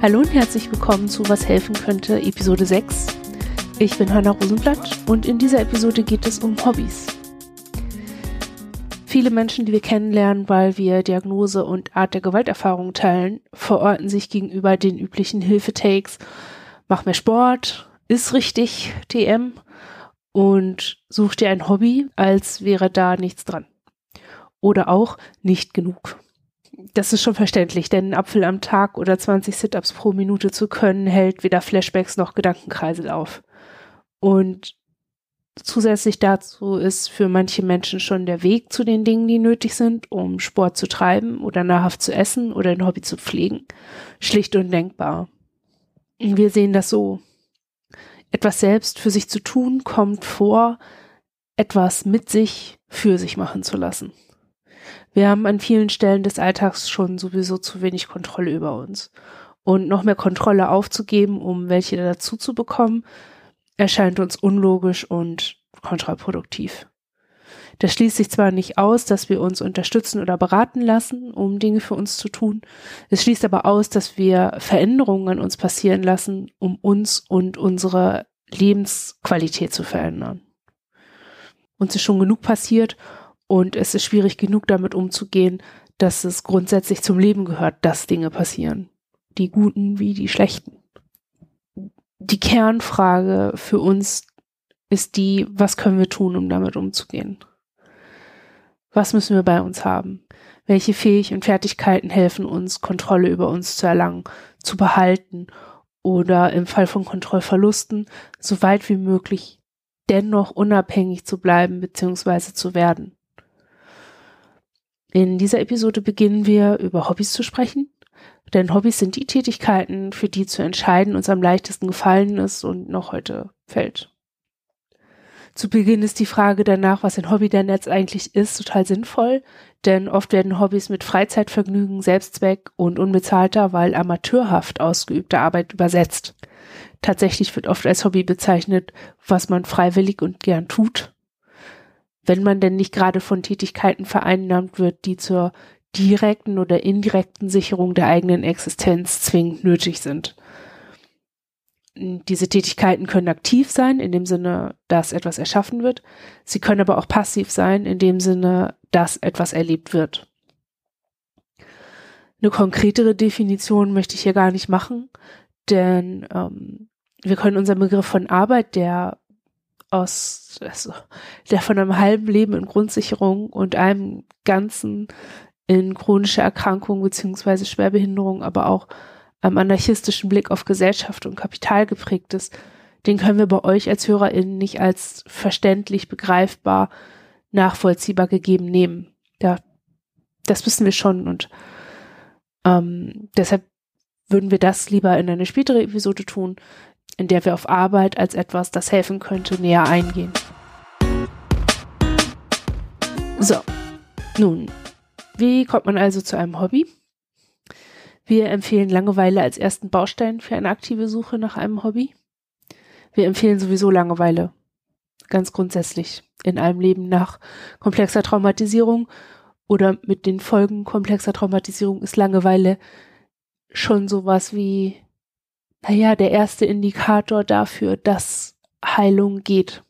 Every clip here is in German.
Hallo und herzlich willkommen zu Was helfen könnte, Episode 6. Ich bin Hanna Rosenblatt und in dieser Episode geht es um Hobbys. Viele Menschen, die wir kennenlernen, weil wir Diagnose und Art der Gewalterfahrung teilen, verorten sich gegenüber den üblichen Hilfetakes. Mach mehr Sport, ist richtig, TM und such dir ein Hobby, als wäre da nichts dran. Oder auch nicht genug das ist schon verständlich, denn einen Apfel am Tag oder 20 Sit-ups pro Minute zu können, hält weder Flashbacks noch Gedankenkreisel auf. Und zusätzlich dazu ist für manche Menschen schon der Weg zu den Dingen, die nötig sind, um Sport zu treiben oder nahrhaft zu essen oder ein Hobby zu pflegen, schlicht undenkbar. Wir sehen das so. Etwas selbst für sich zu tun kommt vor, etwas mit sich für sich machen zu lassen. Wir haben an vielen Stellen des Alltags schon sowieso zu wenig Kontrolle über uns. Und noch mehr Kontrolle aufzugeben, um welche dazu zu bekommen, erscheint uns unlogisch und kontraproduktiv. Das schließt sich zwar nicht aus, dass wir uns unterstützen oder beraten lassen, um Dinge für uns zu tun. Es schließt aber aus, dass wir Veränderungen an uns passieren lassen, um uns und unsere Lebensqualität zu verändern. Uns ist schon genug passiert und es ist schwierig genug damit umzugehen, dass es grundsätzlich zum Leben gehört, dass Dinge passieren. Die guten wie die schlechten. Die Kernfrage für uns ist die, was können wir tun, um damit umzugehen? Was müssen wir bei uns haben? Welche Fähigkeiten und Fertigkeiten helfen uns, Kontrolle über uns zu erlangen, zu behalten oder im Fall von Kontrollverlusten so weit wie möglich dennoch unabhängig zu bleiben bzw. zu werden? In dieser Episode beginnen wir über Hobbys zu sprechen, denn Hobbys sind die Tätigkeiten, für die zu entscheiden uns am leichtesten gefallen ist und noch heute fällt. Zu Beginn ist die Frage danach, was ein Hobby denn jetzt eigentlich ist, total sinnvoll, denn oft werden Hobbys mit Freizeitvergnügen, Selbstzweck und unbezahlter, weil amateurhaft ausgeübter Arbeit übersetzt. Tatsächlich wird oft als Hobby bezeichnet, was man freiwillig und gern tut, wenn man denn nicht gerade von Tätigkeiten vereinnahmt wird, die zur direkten oder indirekten Sicherung der eigenen Existenz zwingend nötig sind. Diese Tätigkeiten können aktiv sein, in dem Sinne, dass etwas erschaffen wird. Sie können aber auch passiv sein, in dem Sinne, dass etwas erlebt wird. Eine konkretere Definition möchte ich hier gar nicht machen, denn ähm, wir können unseren Begriff von Arbeit, der aus, also, der von einem halben Leben in Grundsicherung und einem ganzen in chronische Erkrankung beziehungsweise Schwerbehinderung, aber auch am anarchistischen Blick auf Gesellschaft und Kapital geprägt ist, den können wir bei euch als HörerInnen nicht als verständlich, begreifbar, nachvollziehbar gegeben nehmen. Ja, das wissen wir schon und ähm, deshalb würden wir das lieber in eine spätere Episode tun in der wir auf Arbeit als etwas, das helfen könnte, näher eingehen. So, nun, wie kommt man also zu einem Hobby? Wir empfehlen Langeweile als ersten Baustein für eine aktive Suche nach einem Hobby. Wir empfehlen sowieso Langeweile, ganz grundsätzlich, in einem Leben nach komplexer Traumatisierung oder mit den Folgen komplexer Traumatisierung ist Langeweile schon sowas wie naja, der erste Indikator dafür, dass Heilung geht.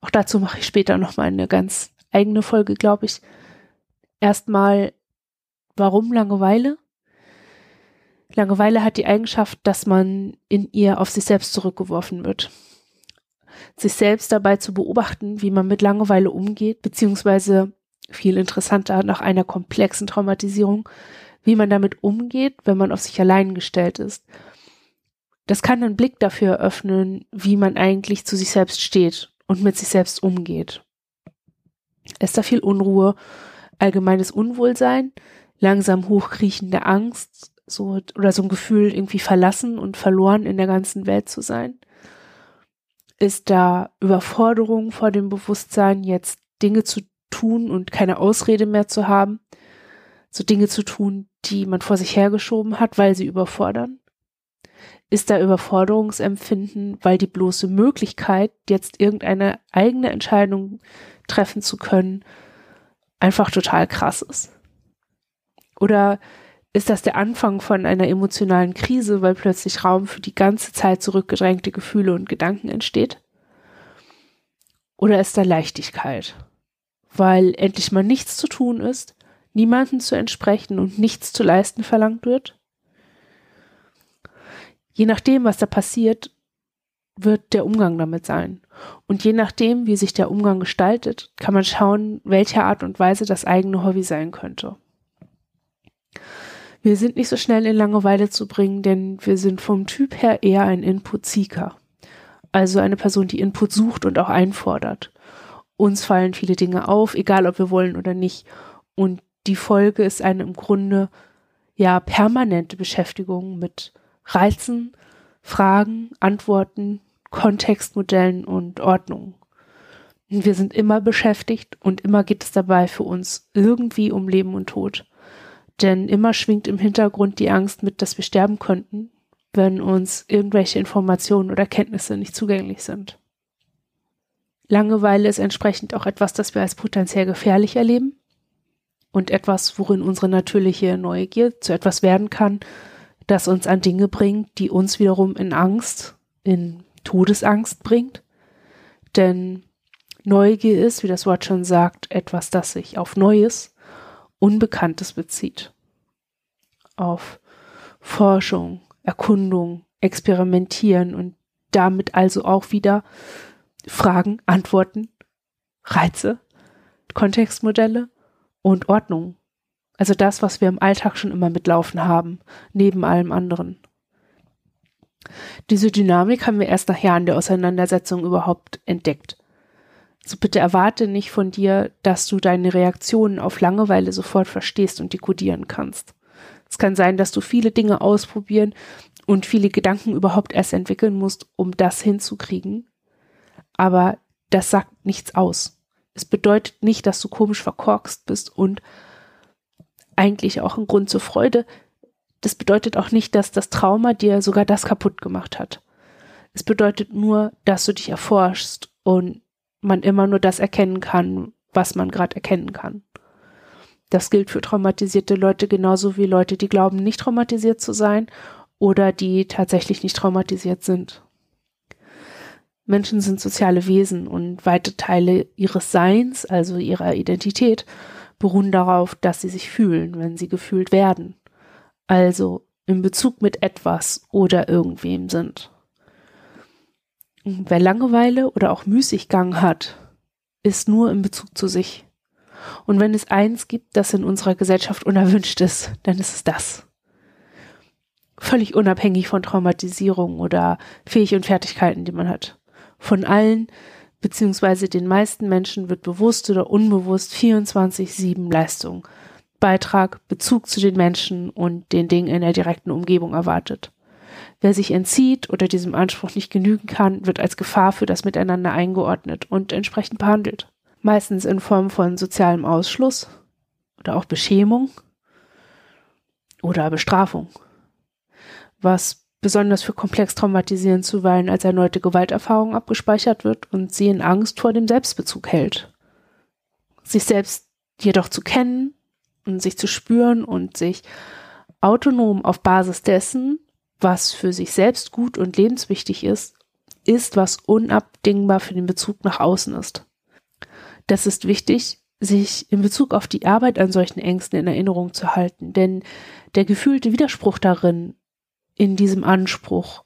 Auch dazu mache ich später nochmal eine ganz eigene Folge, glaube ich. Erstmal, warum Langeweile? Langeweile hat die Eigenschaft, dass man in ihr auf sich selbst zurückgeworfen wird. Sich selbst dabei zu beobachten, wie man mit Langeweile umgeht, beziehungsweise viel interessanter nach einer komplexen Traumatisierung, wie man damit umgeht, wenn man auf sich allein gestellt ist das kann einen Blick dafür eröffnen, wie man eigentlich zu sich selbst steht und mit sich selbst umgeht. Ist da viel Unruhe, allgemeines Unwohlsein, langsam hochkriechende Angst, so, oder so ein Gefühl, irgendwie verlassen und verloren in der ganzen Welt zu sein? Ist da Überforderung vor dem Bewusstsein, jetzt Dinge zu tun und keine Ausrede mehr zu haben? So Dinge zu tun, die man vor sich hergeschoben hat, weil sie überfordern? Ist da Überforderungsempfinden, weil die bloße Möglichkeit, jetzt irgendeine eigene Entscheidung treffen zu können, einfach total krass ist. Oder Ist das der Anfang von einer emotionalen Krise, weil plötzlich Raum für die ganze Zeit zurückgedrängte Gefühle und Gedanken entsteht? Oder ist da Leichtigkeit, weil endlich mal nichts zu tun ist, niemanden zu entsprechen und nichts zu leisten verlangt wird? Je nachdem, was da passiert, wird der Umgang damit sein. Und je nachdem, wie sich der Umgang gestaltet, kann man schauen, welche Art und Weise das eigene Hobby sein könnte. Wir sind nicht so schnell in Langeweile zu bringen, denn wir sind vom Typ her eher ein Input-Seeker. Also eine Person, die Input sucht und auch einfordert. Uns fallen viele Dinge auf, egal ob wir wollen oder nicht. Und die Folge ist eine im Grunde ja permanente Beschäftigung mit Reizen, Fragen, Antworten, Kontextmodellen und Ordnungen. Wir sind immer beschäftigt und immer geht es dabei für uns irgendwie um Leben und Tod. Denn immer schwingt im Hintergrund die Angst mit, dass wir sterben könnten, wenn uns irgendwelche Informationen oder Kenntnisse nicht zugänglich sind. Langeweile ist entsprechend auch etwas, das wir als potenziell gefährlich erleben und etwas, worin unsere natürliche Neugier zu etwas werden kann, das uns an Dinge bringt, die uns wiederum in Angst, in Todesangst bringt. Denn Neugier ist, wie das Wort schon sagt, etwas, das sich auf Neues Unbekanntes bezieht. Auf Forschung, Erkundung, Experimentieren und damit also auch wieder Fragen, Antworten, Reize, Kontextmodelle und Ordnung. Also das, was wir im Alltag schon immer mitlaufen haben, neben allem anderen. Diese Dynamik haben wir erst nach Jahren der Auseinandersetzung überhaupt entdeckt. So bitte erwarte nicht von dir, dass du deine Reaktionen auf Langeweile sofort verstehst und dekodieren kannst. Es kann sein, dass du viele Dinge ausprobieren und viele Gedanken überhaupt erst entwickeln musst, um das hinzukriegen. Aber das sagt nichts aus. Es bedeutet nicht, dass du komisch verkorkst bist und eigentlich auch ein Grund zur Freude. Das bedeutet auch nicht, dass das Trauma dir sogar das kaputt gemacht hat. Es bedeutet nur, dass du dich erforschst und man immer nur das erkennen kann, was man gerade erkennen kann. Das gilt für traumatisierte Leute genauso wie Leute, die glauben, nicht traumatisiert zu sein oder die tatsächlich nicht traumatisiert sind. Menschen sind soziale Wesen und weite Teile ihres Seins, also ihrer Identität, beruhen darauf, dass sie sich fühlen, wenn sie gefühlt werden. Also in Bezug mit etwas oder irgendwem sind. Wer Langeweile oder auch Müßiggang hat, ist nur in Bezug zu sich. Und wenn es eins gibt, das in unserer Gesellschaft unerwünscht ist, dann ist es das. Völlig unabhängig von Traumatisierung oder Fähig und Fertigkeiten, die man hat. Von allen beziehungsweise den meisten Menschen wird bewusst oder unbewusst 24-7 Leistung, Beitrag, Bezug zu den Menschen und den Dingen in der direkten Umgebung erwartet. Wer sich entzieht oder diesem Anspruch nicht genügen kann, wird als Gefahr für das Miteinander eingeordnet und entsprechend behandelt. Meistens in Form von sozialem Ausschluss oder auch Beschämung oder Bestrafung. Was besonders für komplex traumatisierend zuweilen als erneute Gewalterfahrung abgespeichert wird und sie in Angst vor dem Selbstbezug hält. Sich selbst jedoch zu kennen und sich zu spüren und sich autonom auf Basis dessen, was für sich selbst gut und lebenswichtig ist, ist, was unabdingbar für den Bezug nach außen ist. Das ist wichtig, sich in Bezug auf die Arbeit an solchen Ängsten in Erinnerung zu halten, denn der gefühlte Widerspruch darin, in diesem Anspruch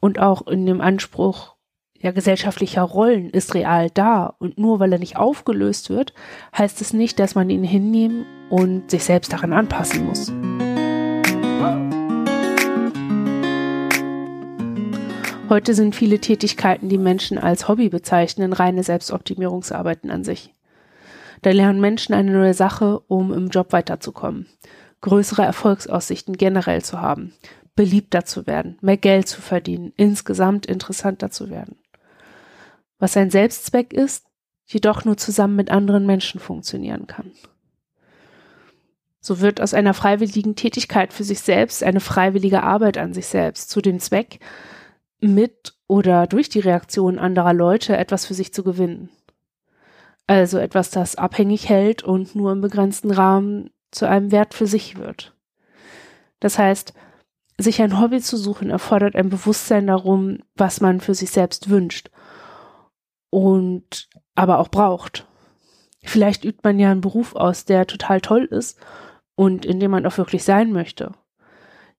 und auch in dem Anspruch ja, gesellschaftlicher Rollen ist real da und nur weil er nicht aufgelöst wird, heißt es nicht, dass man ihn hinnehmen und sich selbst daran anpassen muss. Heute sind viele Tätigkeiten, die Menschen als Hobby bezeichnen, reine Selbstoptimierungsarbeiten an sich. Da lernen Menschen eine neue Sache, um im Job weiterzukommen, größere Erfolgsaussichten generell zu haben, beliebter zu werden, mehr Geld zu verdienen, insgesamt interessanter zu werden. Was ein Selbstzweck ist, jedoch nur zusammen mit anderen Menschen funktionieren kann. So wird aus einer freiwilligen Tätigkeit für sich selbst eine freiwillige Arbeit an sich selbst zu dem Zweck, mit oder durch die Reaktion anderer Leute etwas für sich zu gewinnen. Also etwas, das abhängig hält und nur im begrenzten Rahmen zu einem Wert für sich wird. Das heißt, sich ein Hobby zu suchen erfordert ein Bewusstsein darum, was man für sich selbst wünscht und aber auch braucht. Vielleicht übt man ja einen Beruf aus, der total toll ist und in dem man auch wirklich sein möchte.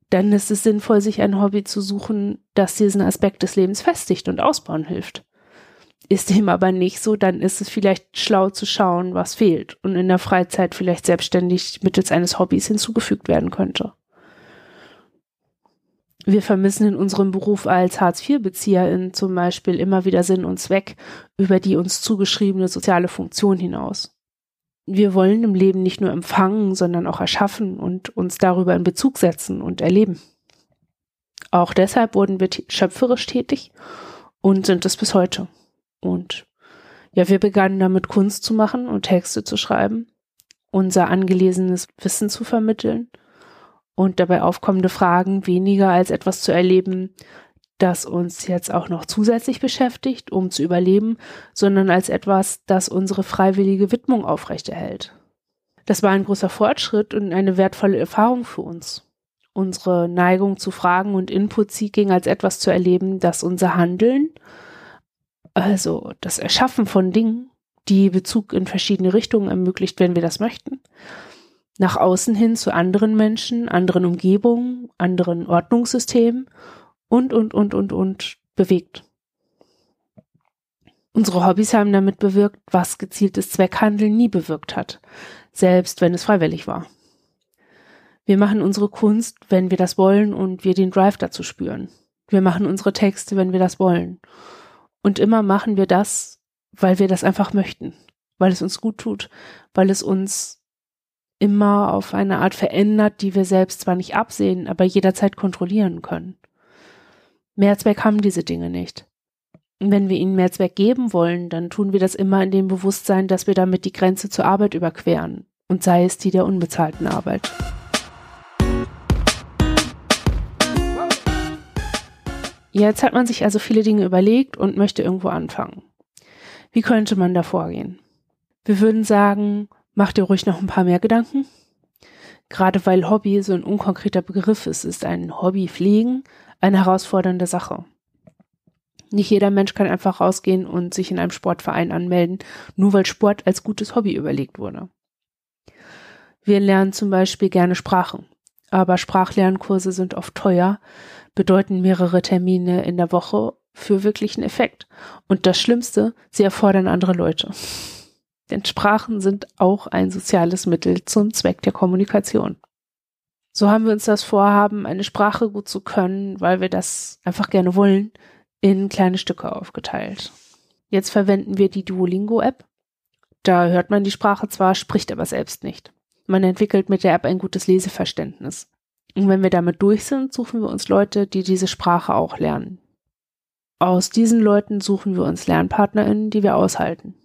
Dann ist es sinnvoll, sich ein Hobby zu suchen, das diesen Aspekt des Lebens festigt und ausbauen hilft. Ist dem aber nicht so, dann ist es vielleicht schlau zu schauen, was fehlt und in der Freizeit vielleicht selbstständig mittels eines Hobbys hinzugefügt werden könnte. Wir vermissen in unserem Beruf als Hartz-IV-Bezieherin zum Beispiel immer wieder Sinn und Zweck über die uns zugeschriebene soziale Funktion hinaus. Wir wollen im Leben nicht nur empfangen, sondern auch erschaffen und uns darüber in Bezug setzen und erleben. Auch deshalb wurden wir schöpferisch tätig und sind es bis heute. Und ja, wir begannen damit Kunst zu machen und Texte zu schreiben, unser angelesenes Wissen zu vermitteln und dabei aufkommende Fragen weniger als etwas zu erleben, das uns jetzt auch noch zusätzlich beschäftigt, um zu überleben, sondern als etwas, das unsere freiwillige Widmung aufrechterhält. Das war ein großer Fortschritt und eine wertvolle Erfahrung für uns. Unsere Neigung zu Fragen und Input-Seeking als etwas zu erleben, das unser Handeln, also das Erschaffen von Dingen, die Bezug in verschiedene Richtungen ermöglicht, wenn wir das möchten, nach außen hin zu anderen Menschen, anderen Umgebungen, anderen Ordnungssystemen und, und, und, und, und bewegt. Unsere Hobbys haben damit bewirkt, was gezieltes Zweckhandeln nie bewirkt hat, selbst wenn es freiwillig war. Wir machen unsere Kunst, wenn wir das wollen und wir den Drive dazu spüren. Wir machen unsere Texte, wenn wir das wollen. Und immer machen wir das, weil wir das einfach möchten, weil es uns gut tut, weil es uns immer auf eine Art verändert, die wir selbst zwar nicht absehen, aber jederzeit kontrollieren können. Mehrzweck haben diese Dinge nicht. Und wenn wir ihnen Mehrzweck geben wollen, dann tun wir das immer in dem Bewusstsein, dass wir damit die Grenze zur Arbeit überqueren, und sei es die der unbezahlten Arbeit. Jetzt hat man sich also viele Dinge überlegt und möchte irgendwo anfangen. Wie könnte man da vorgehen? Wir würden sagen, Mach dir ruhig noch ein paar mehr Gedanken. Gerade weil Hobby so ein unkonkreter Begriff ist, ist ein Hobby pflegen eine herausfordernde Sache. Nicht jeder Mensch kann einfach rausgehen und sich in einem Sportverein anmelden, nur weil Sport als gutes Hobby überlegt wurde. Wir lernen zum Beispiel gerne Sprachen, aber Sprachlernkurse sind oft teuer, bedeuten mehrere Termine in der Woche für wirklichen Effekt. Und das Schlimmste, sie erfordern andere Leute. Denn Sprachen sind auch ein soziales Mittel zum Zweck der Kommunikation. So haben wir uns das Vorhaben, eine Sprache gut zu können, weil wir das einfach gerne wollen, in kleine Stücke aufgeteilt. Jetzt verwenden wir die Duolingo-App. Da hört man die Sprache zwar, spricht aber selbst nicht. Man entwickelt mit der App ein gutes Leseverständnis. Und wenn wir damit durch sind, suchen wir uns Leute, die diese Sprache auch lernen. Aus diesen Leuten suchen wir uns LernpartnerInnen, die wir aushalten.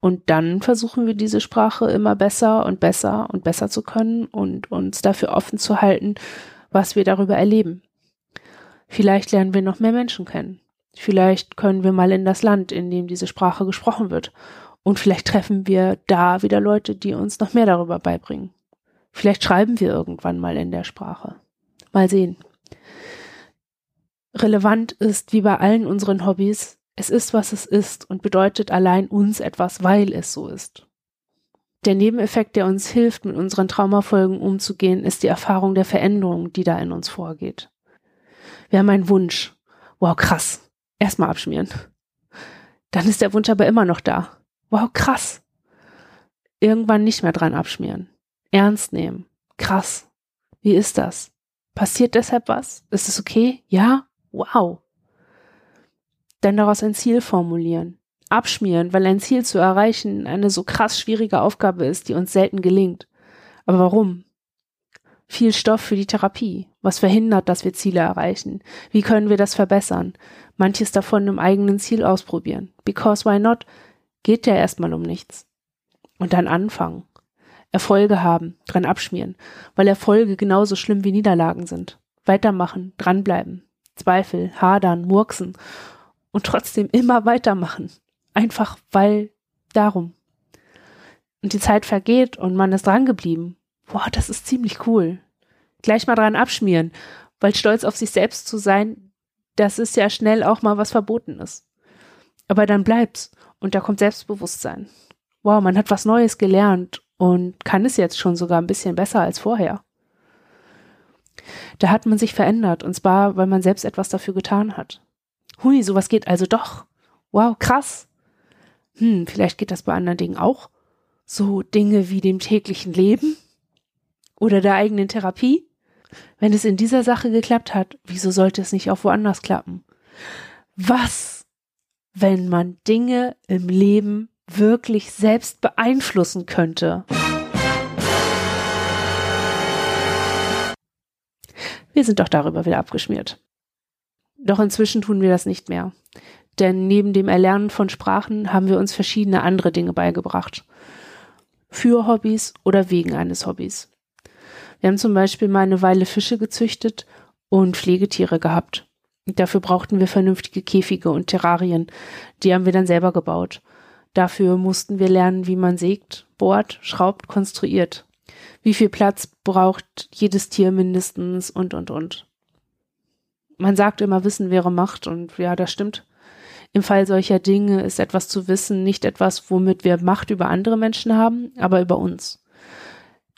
Und dann versuchen wir diese Sprache immer besser und besser und besser zu können und uns dafür offen zu halten, was wir darüber erleben. Vielleicht lernen wir noch mehr Menschen kennen. Vielleicht können wir mal in das Land, in dem diese Sprache gesprochen wird. Und vielleicht treffen wir da wieder Leute, die uns noch mehr darüber beibringen. Vielleicht schreiben wir irgendwann mal in der Sprache. Mal sehen. Relevant ist, wie bei allen unseren Hobbys, es ist, was es ist und bedeutet allein uns etwas, weil es so ist. Der Nebeneffekt, der uns hilft, mit unseren Traumafolgen umzugehen, ist die Erfahrung der Veränderung, die da in uns vorgeht. Wir haben einen Wunsch. Wow, krass. Erstmal abschmieren. Dann ist der Wunsch aber immer noch da. Wow, krass. Irgendwann nicht mehr dran abschmieren. Ernst nehmen. Krass. Wie ist das? Passiert deshalb was? Ist es okay? Ja? Wow dann daraus ein Ziel formulieren. Abschmieren, weil ein Ziel zu erreichen eine so krass schwierige Aufgabe ist, die uns selten gelingt. Aber warum? Viel Stoff für die Therapie. Was verhindert, dass wir Ziele erreichen? Wie können wir das verbessern? Manches davon im eigenen Ziel ausprobieren. Because why not? Geht ja erstmal um nichts. Und dann anfangen. Erfolge haben, dran abschmieren, weil Erfolge genauso schlimm wie Niederlagen sind. Weitermachen, dranbleiben. Zweifel, hadern, murksen und trotzdem immer weitermachen. Einfach weil darum. Und die Zeit vergeht und man ist dran geblieben. Boah, das ist ziemlich cool. gleich mal dran abschmieren, weil stolz auf sich selbst zu sein, das ist ja schnell auch mal was Verbotenes. Aber dann bleibt's und da kommt Selbstbewusstsein. Wow, man hat was Neues gelernt und kann es jetzt schon sogar ein bisschen besser als vorher. Da hat man sich verändert und zwar, weil man selbst etwas dafür getan hat. Hui, sowas geht also doch. Wow, krass. Hm, vielleicht geht das bei anderen Dingen auch. So Dinge wie dem täglichen Leben oder der eigenen Therapie. Wenn es in dieser Sache geklappt hat, wieso sollte es nicht auch woanders klappen? Was, wenn man Dinge im Leben wirklich selbst beeinflussen könnte? Wir sind doch darüber wieder abgeschmiert. Doch inzwischen tun wir das nicht mehr. Denn neben dem Erlernen von Sprachen haben wir uns verschiedene andere Dinge beigebracht. Für Hobbys oder wegen eines Hobbys. Wir haben zum Beispiel mal eine Weile Fische gezüchtet und Pflegetiere gehabt. Dafür brauchten wir vernünftige Käfige und Terrarien. Die haben wir dann selber gebaut. Dafür mussten wir lernen, wie man sägt, bohrt, schraubt, konstruiert. Wie viel Platz braucht jedes Tier mindestens und, und, und. Man sagt immer, Wissen wäre Macht und ja, das stimmt. Im Fall solcher Dinge ist etwas zu wissen nicht etwas, womit wir Macht über andere Menschen haben, aber über uns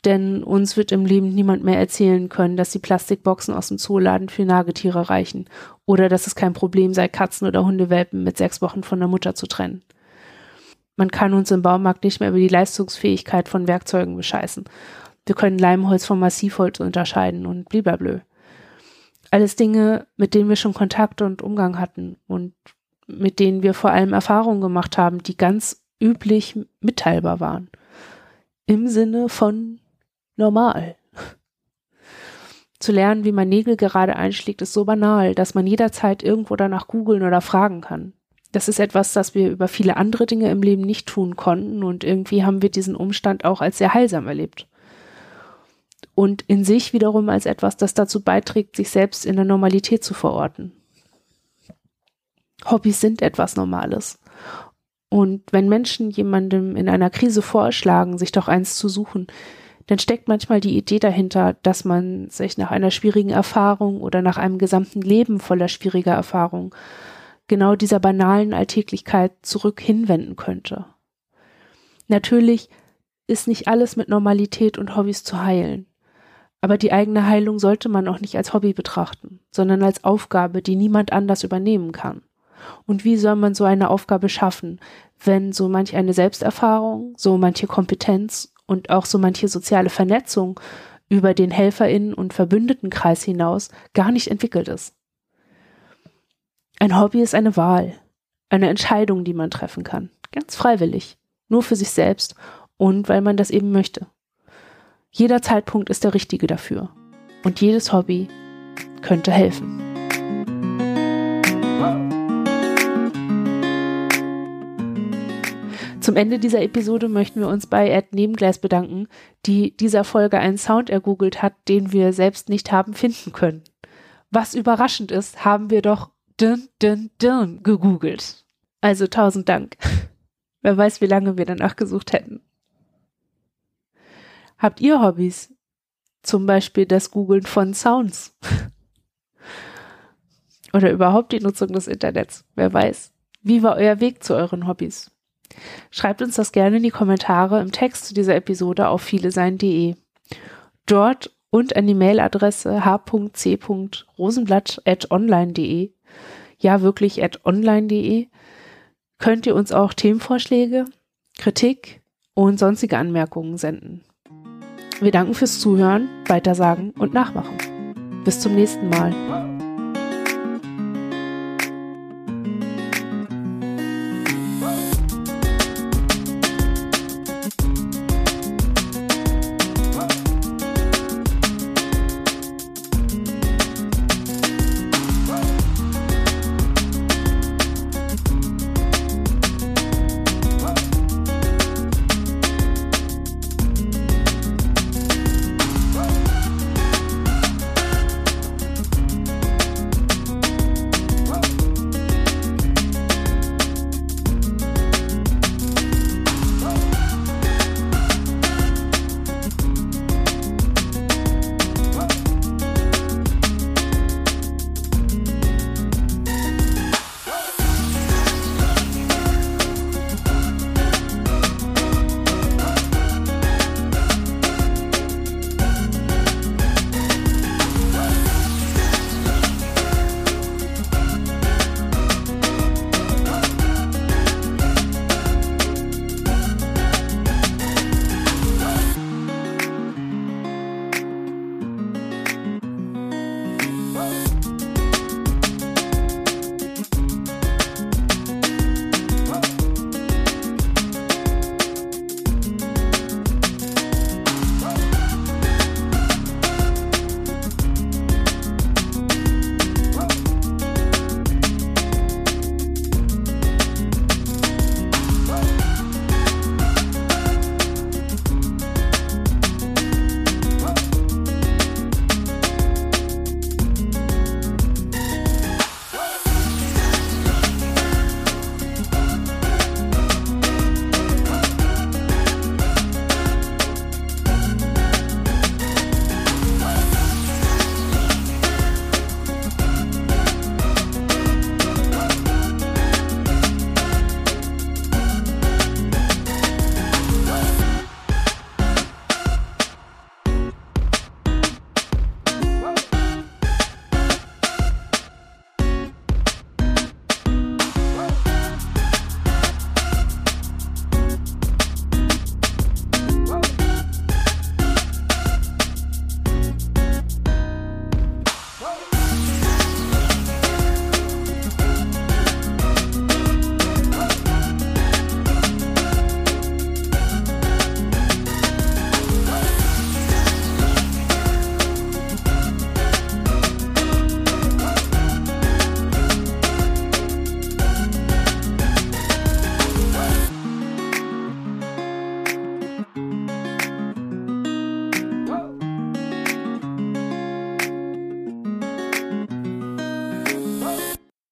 denn uns wird im Leben niemand mehr erzählen können, dass die Plastikboxen aus dem Zooladen für Nagetiere reichen oder dass es kein Problem sei, Katzen oder Hundewelpen mit sechs Wochen von der Mutter zu trennen. Man kann uns im Baumarkt nicht mehr über die Leistungsfähigkeit von Werkzeugen bescheißen. Wir können Leimholz vom Massivholz unterscheiden und bliblablö. Alles Dinge, mit denen wir schon Kontakt und Umgang hatten und mit denen wir vor allem Erfahrungen gemacht haben, die ganz üblich mitteilbar waren. Im Sinne von normal. Zu lernen, wie man Nägel gerade einschlägt, ist so banal, dass man jederzeit irgendwo danach googeln oder fragen kann. Das ist etwas, das wir über viele andere Dinge im Leben nicht tun konnten und irgendwie haben wir diesen Umstand auch als sehr heilsam erlebt. Und in sich wiederum als etwas, das dazu beiträgt, sich selbst in der Normalität zu verorten. Hobbys sind etwas Normales. Und wenn Menschen jemandem in einer Krise vorschlagen, sich doch eins zu suchen, dann steckt manchmal die Idee dahinter, dass man sich nach einer schwierigen Erfahrung oder nach einem gesamten Leben voller schwieriger Erfahrung genau dieser banalen Alltäglichkeit zurück hinwenden könnte. Natürlich ist nicht alles mit Normalität und Hobbys zu heilen. Aber die eigene Heilung sollte man auch nicht als Hobby betrachten, sondern als Aufgabe, die niemand anders übernehmen kann. Und wie soll man so eine Aufgabe schaffen, wenn so manch eine Selbsterfahrung, so manche Kompetenz und auch so manche soziale Vernetzung über den Helferinnen- und Verbündetenkreis hinaus gar nicht entwickelt ist. Ein Hobby ist eine Wahl, eine Entscheidung, die man treffen kann, ganz freiwillig, nur für sich selbst und weil man das eben möchte. Jeder Zeitpunkt ist der richtige dafür und jedes Hobby könnte helfen. Zum Ende dieser Episode möchten wir uns bei Ed Nebengleis bedanken, die dieser Folge einen Sound ergoogelt hat, den wir selbst nicht haben finden können. Was überraschend ist, haben wir doch dün, dün, dün gegoogelt. Also tausend Dank. Wer weiß, wie lange wir danach gesucht hätten. Habt ihr Hobbys? Zum Beispiel das Googeln von Sounds. Oder überhaupt die Nutzung des Internets. Wer weiß. Wie war euer Weg zu euren Hobbys? Schreibt uns das gerne in die Kommentare im Text zu dieser Episode auf vielesein.de. Dort und an die Mailadresse h.c.rosenblatt.online.de, ja wirklich at online.de, könnt ihr uns auch Themenvorschläge, Kritik und sonstige Anmerkungen senden. Wir danken fürs Zuhören, Weitersagen und Nachmachen. Bis zum nächsten Mal.